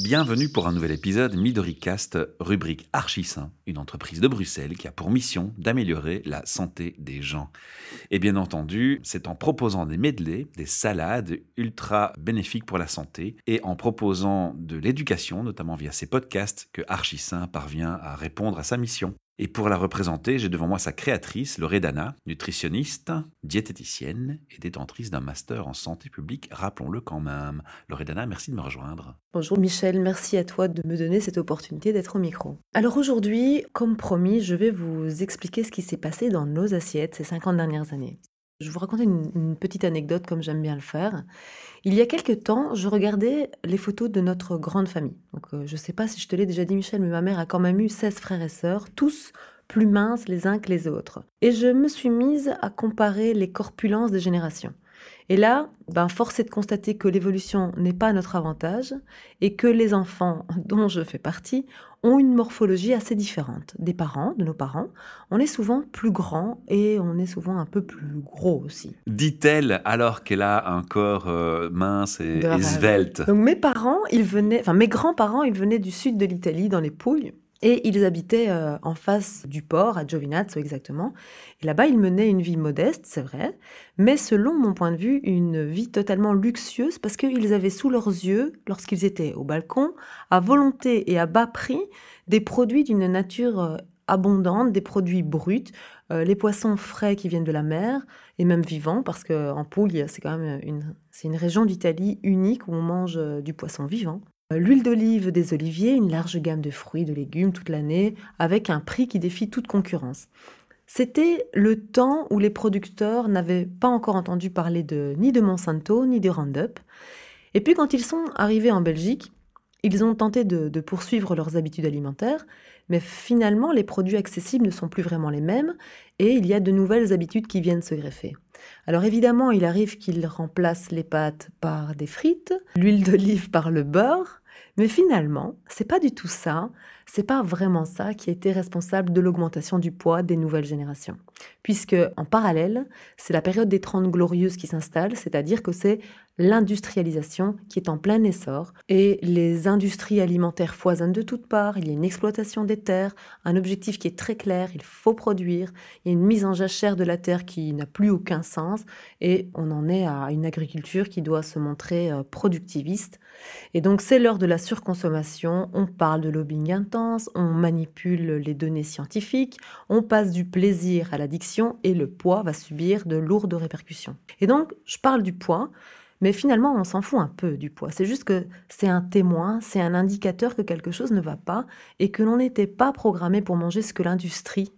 Bienvenue pour un nouvel épisode MidoriCast, rubrique Archisain, une entreprise de Bruxelles qui a pour mission d'améliorer la santé des gens. Et bien entendu, c'est en proposant des medley, des salades ultra bénéfiques pour la santé, et en proposant de l'éducation, notamment via ces podcasts, que Archisain parvient à répondre à sa mission. Et pour la représenter, j'ai devant moi sa créatrice, Loredana, nutritionniste, diététicienne et détentrice d'un master en santé publique, rappelons-le quand même. Loredana, merci de me rejoindre. Bonjour Michel, merci à toi de me donner cette opportunité d'être au micro. Alors aujourd'hui, comme promis, je vais vous expliquer ce qui s'est passé dans nos assiettes ces 50 dernières années. Je vous raconter une, petite anecdote comme j'aime bien le faire. Il y a quelques temps, je regardais les photos de notre grande famille. Donc, euh, je ne sais pas si je te l'ai déjà dit, Michel, mais ma mère a quand même eu 16 frères et sœurs, tous plus minces les uns que les autres. Et je me suis mise à comparer les corpulences des générations. Et là, ben, force est de constater que l'évolution n'est pas à notre avantage et que les enfants dont je fais partie ont une morphologie assez différente des parents, de nos parents. On est souvent plus grand et on est souvent un peu plus gros aussi. Dit-elle alors qu'elle a un corps euh, mince et, et svelte. Donc mes parents, ils venaient, enfin mes grands-parents, ils venaient du sud de l'Italie, dans les Pouilles. Et ils habitaient euh, en face du port, à Giovinazzo exactement. Et là-bas, ils menaient une vie modeste, c'est vrai, mais selon mon point de vue, une vie totalement luxueuse parce qu'ils avaient sous leurs yeux, lorsqu'ils étaient au balcon, à volonté et à bas prix, des produits d'une nature euh, abondante, des produits bruts, euh, les poissons frais qui viennent de la mer et même vivants, parce qu'en Puglia, c'est quand même une, c'est une région d'Italie unique où on mange du poisson vivant. Euh, l'huile d'olive des oliviers, une large gamme de fruits, de légumes toute l'année, avec un prix qui défie toute concurrence. C'était le temps où les producteurs n'avaient pas encore entendu parler de, ni de Monsanto ni de Roundup. Et puis quand ils sont arrivés en Belgique, ils ont tenté de, de, poursuivre leurs habitudes alimentaires, mais finalement les produits accessibles ne sont plus vraiment les mêmes et il y a de nouvelles habitudes qui viennent se greffer. Alors évidemment, il arrive qu'ils remplacent les pâtes par des frites, l'huile d'olive par le beurre, mais finalement, c'est pas du tout ça, c'est pas vraiment ça qui a été responsable de l'augmentation du poids des nouvelles générations. Puisque, en parallèle, c'est la période des Trente Glorieuses qui s'installe, c'est-à-dire que c'est l'industrialisation qui est en plein essor et les industries alimentaires foisonnent de toutes parts, il y a une exploitation des terres, un objectif qui est très clair, il faut produire, il y a une mise en jachère de la terre qui n'a plus aucun sens et on en est à une agriculture qui doit se montrer euh, productiviste. Et donc c'est l'heure de la surconsommation, on parle de lobbying intense, on manipule les données scientifiques, on passe du plaisir à l'addiction et le poids va subir de lourdes répercussions. Et donc je parle du poids mais finalement, on s'en fout un peu du poids. C'est juste que c'est un témoin, c'est un indicateur que quelque chose ne va pas et que l'on n'était pas programmé pour manger ce que l'industrie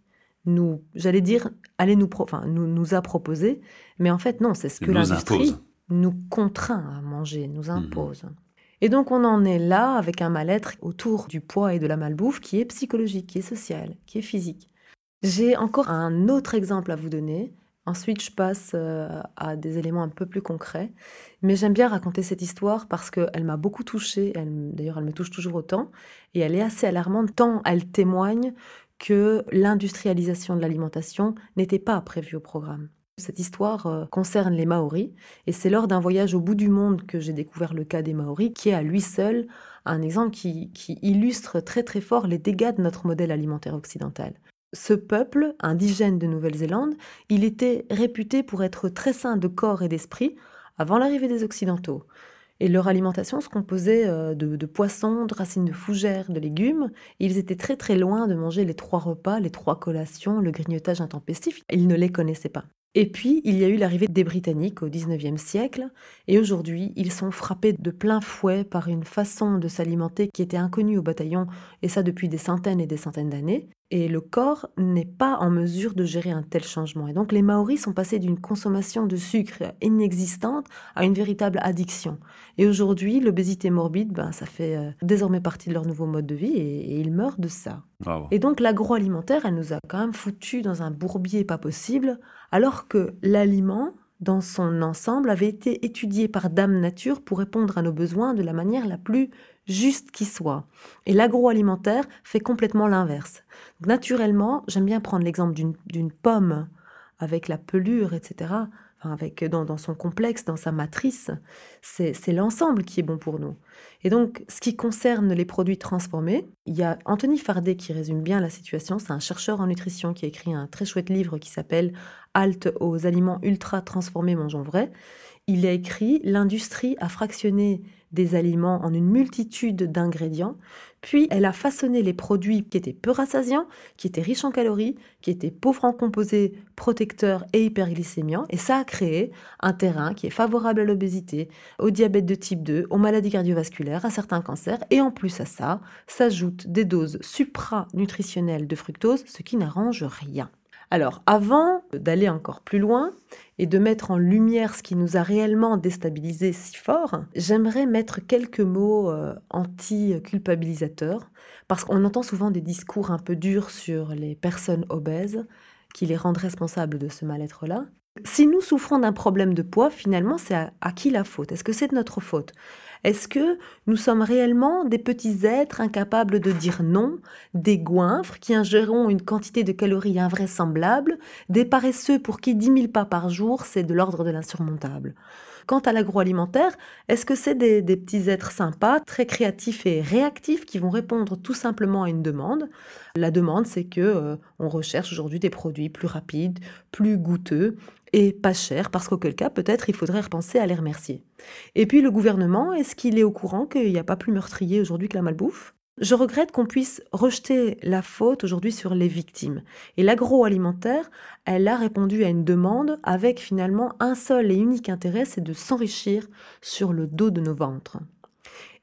nous, j'allais dire, allait nous, enfin, nous, nous a proposé. Mais en fait, non, c'est ce que l'industrie nous contraint à manger, nous mmh impose. Et donc, on en est là avec un mal-être autour du poids et de la malbouffe qui est psychologique, qui est social, qui est physique. J'ai encore un autre exemple à vous donner. Ensuite, je passe euh, à des éléments un peu plus concrets. Mais j'aime bien raconter cette histoire parce qu'elle m'a beaucoup touchée. D'ailleurs, elle me touche toujours autant. Et elle est assez alarmante tant elle témoigne que l'industrialisation de l'alimentation n'était pas prévue au programme. Cette histoire euh, concerne les Maoris et c'est lors d'un voyage au bout du monde que j'ai découvert le cas des Maoris qui est à lui seul un exemple qui, illustre très très fort les dégâts de notre modèle alimentaire occidental. Ce peuple, indigène de Nouvelle-Zélande, il était réputé pour être très sain de corps et d'esprit avant l'arrivée des Occidentaux. Et leur alimentation se composait euh, de, poissons, de racines de fougères, de légumes. ils étaient très très loin de manger les trois repas, les trois collations, le grignotage intempestif. Ils ne les connaissaient pas. Et puis, il y a eu l'arrivée des Britanniques au XIXe siècle, et aujourd'hui, ils sont frappés de plein fouet par une façon de s'alimenter qui était inconnue au bataillon, et ça depuis des centaines et des centaines d'années. Et le corps n'est pas en mesure de gérer un tel changement. Et donc les Maoris sont passés d'une consommation de sucre inexistante à une véritable addiction. Et aujourd'hui, l'obésité morbide, ben, ça fait euh, désormais partie de leur nouveau mode de vie et, ils meurent de ça. Et donc l'agroalimentaire, elle nous a quand même foutu dans un bourbier pas possible, alors que l'aliment, dans son ensemble, avait été étudié par Dame Nature pour répondre à nos besoins de la manière la plus juste qui soit. Et l'agroalimentaire fait complètement l'inverse. Naturellement, j'aime bien prendre l'exemple d'une pomme avec la pelure, etc. avec dans, dans, son complexe, dans sa matrice, c'est l'ensemble qui est bon pour nous. Et donc, ce qui concerne les produits transformés, il y a Anthony Fardet qui résume bien la situation. C'est un chercheur en nutrition qui a écrit un très chouette livre qui s'appelle Halte aux aliments ultra transformés, mangeons vrai. Il a écrit L'industrie a fractionné des aliments en une multitude d'ingrédients, puis elle a façonné les produits qui étaient peu rassasiants, qui étaient riches en calories, qui étaient pauvres en composés protecteurs et hyperglycémiants, et ça a créé un terrain qui est favorable à l'obésité, au diabète de type 2, aux maladies cardiovasculaires, à certains cancers, et en plus à ça, s'ajoutent des doses supranutritionnelles de fructose, ce qui n'arrange rien. Alors, avant d'aller encore plus loin et de mettre en lumière ce qui nous a réellement déstabilisé si fort, j'aimerais mettre quelques mots euh, anti-culpabilisateurs, parce qu'on entend souvent des discours un peu durs sur les personnes obèses qui les rendent responsables de ce mal-être-là. Si nous souffrons d'un problème de poids, finalement, c'est à, qui la faute? Est-ce que c'est de notre faute? Est-ce que nous sommes réellement des petits êtres incapables de dire non, des goinfres qui ingéreront une quantité de calories invraisemblable, des paresseux pour qui 10 000 pas par jour, c'est de l'ordre de l'insurmontable? Quant à l'agroalimentaire, est-ce que c'est des, petits êtres sympas, très créatifs et réactifs qui vont répondre tout simplement à une demande? La demande, c'est que euh, on recherche aujourd'hui des produits plus rapides, plus goûteux et pas chers, parce qu'auquel cas, peut-être, il faudrait repenser à les remercier. Et puis le gouvernement, est-ce qu'il est au courant qu'il n'y a pas plus meurtrier aujourd'hui que la malbouffe? Je regrette qu'on puisse rejeter la faute aujourd'hui sur les victimes. Et l'agroalimentaire, elle a répondu à une demande avec finalement un seul et unique intérêt, c'est de s'enrichir sur le dos de nos ventres.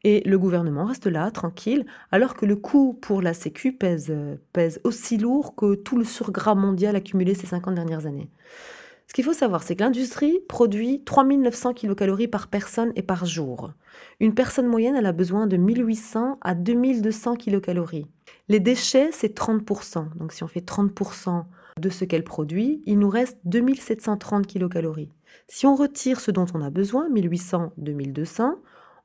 Et le gouvernement reste là, tranquille, alors que le coût pour la Sécu pèse, pèse aussi lourd que tout le surgras mondial accumulé ces 50 dernières années. Ce qu'il faut savoir, c'est que l'industrie produit 3900 kcal par personne et par jour. Une personne moyenne, elle a besoin de 1800 à 2200 kcal. Les déchets, c'est 30%. Donc si on fait 30% de ce qu'elle produit, il nous reste 2730 kcal. Si on retire ce dont on a besoin, 1800, 2200,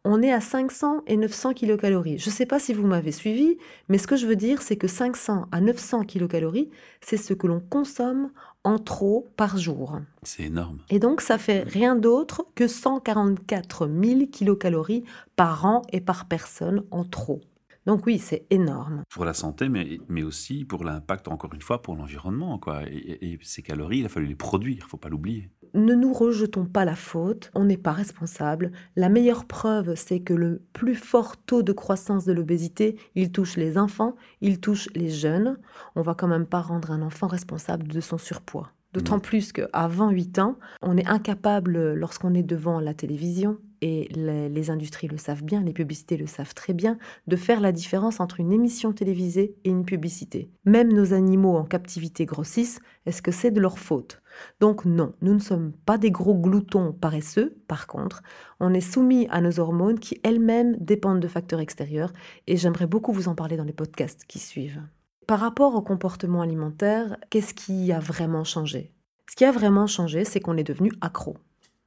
on est à 500 et 900 kilocalories. Je ne sais pas si vous m'avez suivi, mais ce que je veux dire, c'est que 500 à 900 kilocalories, c'est ce que l'on consomme en trop par jour. C'est énorme. Et donc, ça fait rien d'autre que 144 000 kilocalories par an et par personne en trop. Donc oui, c'est énorme. Pour la santé, mais, mais aussi pour l'impact, encore une fois, pour l'environnement. Quoi. Et, et, ces calories, il a fallu les produire, il ne faut pas l'oublier ne nous rejetons pas la faute, on n'est pas responsable. La meilleure preuve, c'est que le plus fort taux de croissance de l'obésité, il touche les enfants, il touche les jeunes. On va quand même pas rendre un enfant responsable de son surpoids. D'autant mmh. plus qu'avant 8 ans, on est incapable, lorsqu'on est devant la télévision, et les, industries le savent bien, les publicités le savent très bien, de faire la différence entre une émission télévisée et une publicité. Même nos animaux en captivité grossissent, est-ce que c'est de leur faute? Donc non, nous ne sommes pas des gros gloutons paresseux, par contre, on est soumis à nos hormones qui elles-mêmes dépendent de facteurs extérieurs, et j'aimerais beaucoup vous en parler dans les podcasts qui suivent. Par rapport au comportement alimentaire, qu'est-ce qui a vraiment changé? Ce qui a vraiment changé, c'est qu'on est devenu accro.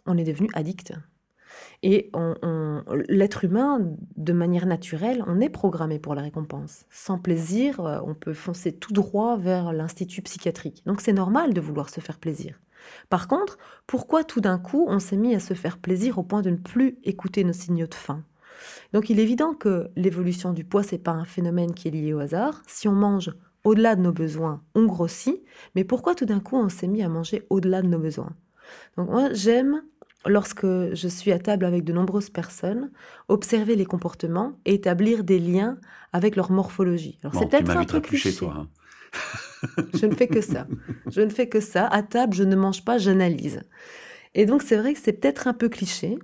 On est devenu addict. Et l'être humain, de manière naturelle, on est programmé pour la récompense. Sans plaisir, euh, on peut foncer tout droit vers l'institut psychiatrique. Donc c'est normal de vouloir se faire plaisir. Par contre, pourquoi tout d'un coup on s'est mis à se faire plaisir au point de ne plus écouter nos signaux de faim? Donc il est évident que l'évolution du poids, c'est pas un phénomène qui est lié au hasard. Si on mange au-delà de nos besoins, on grossit. Mais pourquoi tout d'un coup on s'est mis à manger au-delà de nos besoins? Donc moi, j'aime lorsque je suis à table avec de nombreuses personnes, observer les comportements et établir des liens avec leur morphologie. Alors c'est peut-être un peu cliché. Toi, hein. je ne fais que ça. Je ne fais que ça. À table, je ne mange pas, j'analyse. Et donc c'est vrai que c'est peut-être un peu cliché,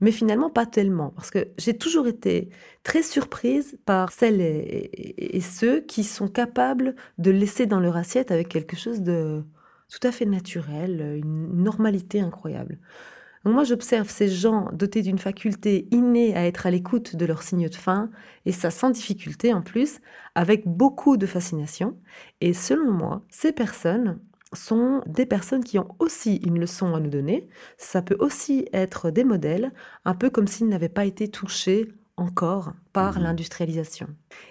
mais finalement pas tellement, parce que j'ai toujours été très surprise par celles et, ceux qui sont capables de laisser dans leur assiette avec quelque chose de tout à fait naturel, une normalité incroyable moi, j'observe ces gens dotés d'une faculté innée à être à l'écoute de leurs signes de faim, et ça sans difficulté en plus, avec beaucoup de fascination. Et selon moi, ces personnes sont des personnes qui ont aussi une leçon à nous donner. Ça peut aussi être des modèles, un peu comme s'ils n'avaient pas été touchés encore par Mhm. l'industrialisation.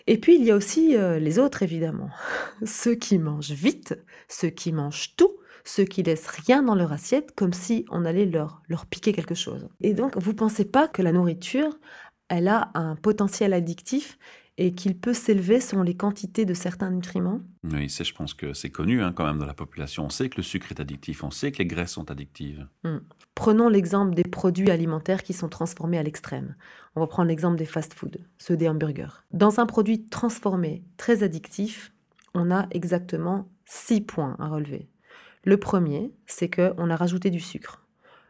Et puis il y a aussi euh, les autres évidemment, ceux qui mangent vite, ceux qui mangent tout, ceux qui laissent rien dans leur assiette comme si on allait leur, leur piquer quelque chose. Et donc vous pensez pas que la nourriture, elle a un potentiel addictif et qu'il peut s'élever selon les quantités de certains nutriments? Oui, c'est, je pense que c'est connu hein, quand même dans la population. On sait que le sucre est addictif, on sait que les graisses sont addictives. Prenons l'exemple des produits alimentaires qui sont transformés à l'extrême. On va prendre l'exemple des fast-foods, ceux des hamburgers. Dans un produit transformé très addictif, on a exactement six points à relever. Le premier, c'est qu'on a rajouté du sucre.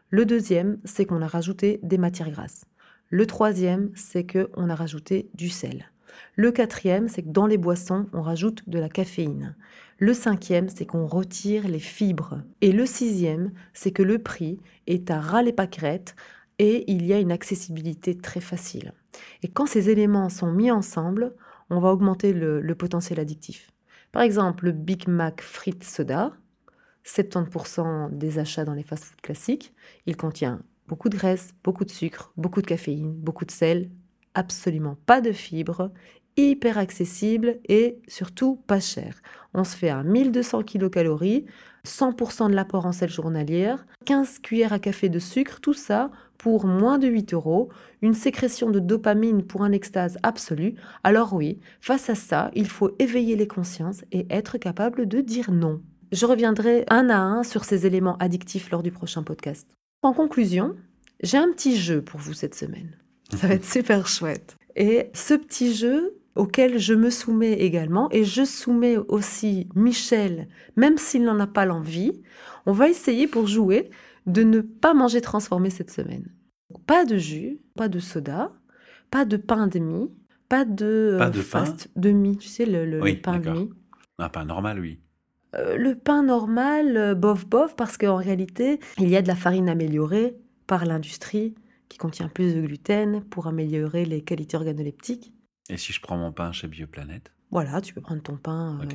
Le deuxième, c'est qu'on a rajouté des matières grasses. Le troisième, c'est qu'on a rajouté du sel. Le quatrième, c'est que dans les boissons, on rajoute de la caféine. Le cinquième, c'est qu'on retire les fibres. Et le sixième, c'est que le prix est à ras les pâquerettes et il y a une accessibilité très facile. Et quand ces éléments sont mis ensemble, on va augmenter le, le potentiel addictif. Par exemple, le Big Mac frites soda, 70% des achats dans les fast-foods classiques, il contient beaucoup de graisse, beaucoup de sucre, beaucoup de caféine, beaucoup de sel, absolument pas de fibres, hyper accessible et surtout pas cher. On se fait à 1200 kilocalories, 100% de l'apport en sel journalière, 15 cuillères à café de sucre, tout ça pour moins de 8 euros, une sécrétion de dopamine pour un extase absolu. Alors oui, face à ça, il faut éveiller les consciences et être capable de dire non. Je reviendrai un à un sur ces éléments addictifs lors du prochain podcast. En conclusion, j'ai un petit jeu pour vous cette semaine. Ça va être super chouette. Et ce petit jeu auquel je me soumets également, et je soumets aussi Michel, même s'il n'en a pas l'envie, on va essayer pour jouer de ne pas manger transformé cette semaine. Pas de jus, pas de soda, pas de pain demi, pas de, Pas euh, de pain fast demi, tu sais, le, le- Oui, pain demi. Ah, pas normal, oui. Euh, le pain normal, euh, bof bof, parce qu'en réalité, il y a de la farine améliorée par l'industrie qui contient plus de gluten pour améliorer les qualités organoleptiques. Et si je prends mon pain chez Bioplanète Voilà, tu peux prendre ton pain euh,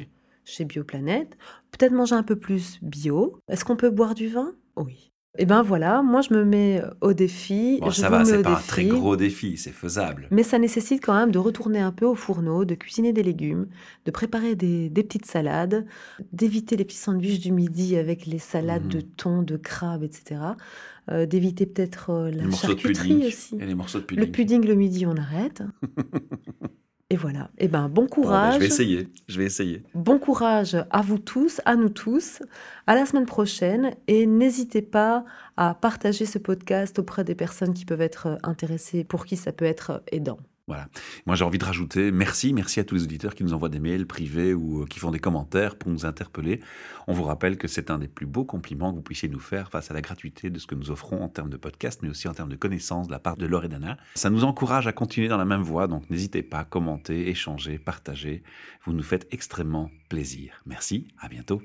chez Bioplanète. Peut-être manger un peu plus bio. Est-ce qu'on peut boire du vin? Oui. Et ben voilà, moi je me mets au défi. Bon, je ça vous va, c'est pas un très gros défi, c'est faisable. Mais ça nécessite quand même de retourner un peu au fourneau, de cuisiner des légumes, de préparer des, des petites salades, d'éviter les petits sandwichs du midi avec les salades de thon, de crabe, etc. Euh, d'éviter peut-être euh, la Les morceaux de charcuterie pudding. aussi. Et les morceaux de Le pudding. pudding le midi, on arrête. Et voilà. Et ben bon Bon, bah, courage. je vais essayer. Je vais essayer. Bon courage à vous tous, à nous tous. À la semaine prochaine et n'hésitez pas à partager ce podcast auprès des personnes qui peuvent être intéressées, pour qui ça peut être aidant. Voilà. Moi, j'ai envie de rajouter merci, merci à tous les auditeurs qui nous envoient des mails privés ou euh, qui font des commentaires pour nous interpeller. On vous rappelle que c'est un des plus beaux compliments que vous puissiez nous faire face à la gratuité de ce que nous offrons en termes de podcast, mais aussi en termes de connaissances de la part de Laure et d'Anna. Ça nous encourage à continuer dans la même voie, donc n'hésitez pas à commenter, échanger, partager. Vous nous faites extrêmement plaisir. Merci, à bientôt.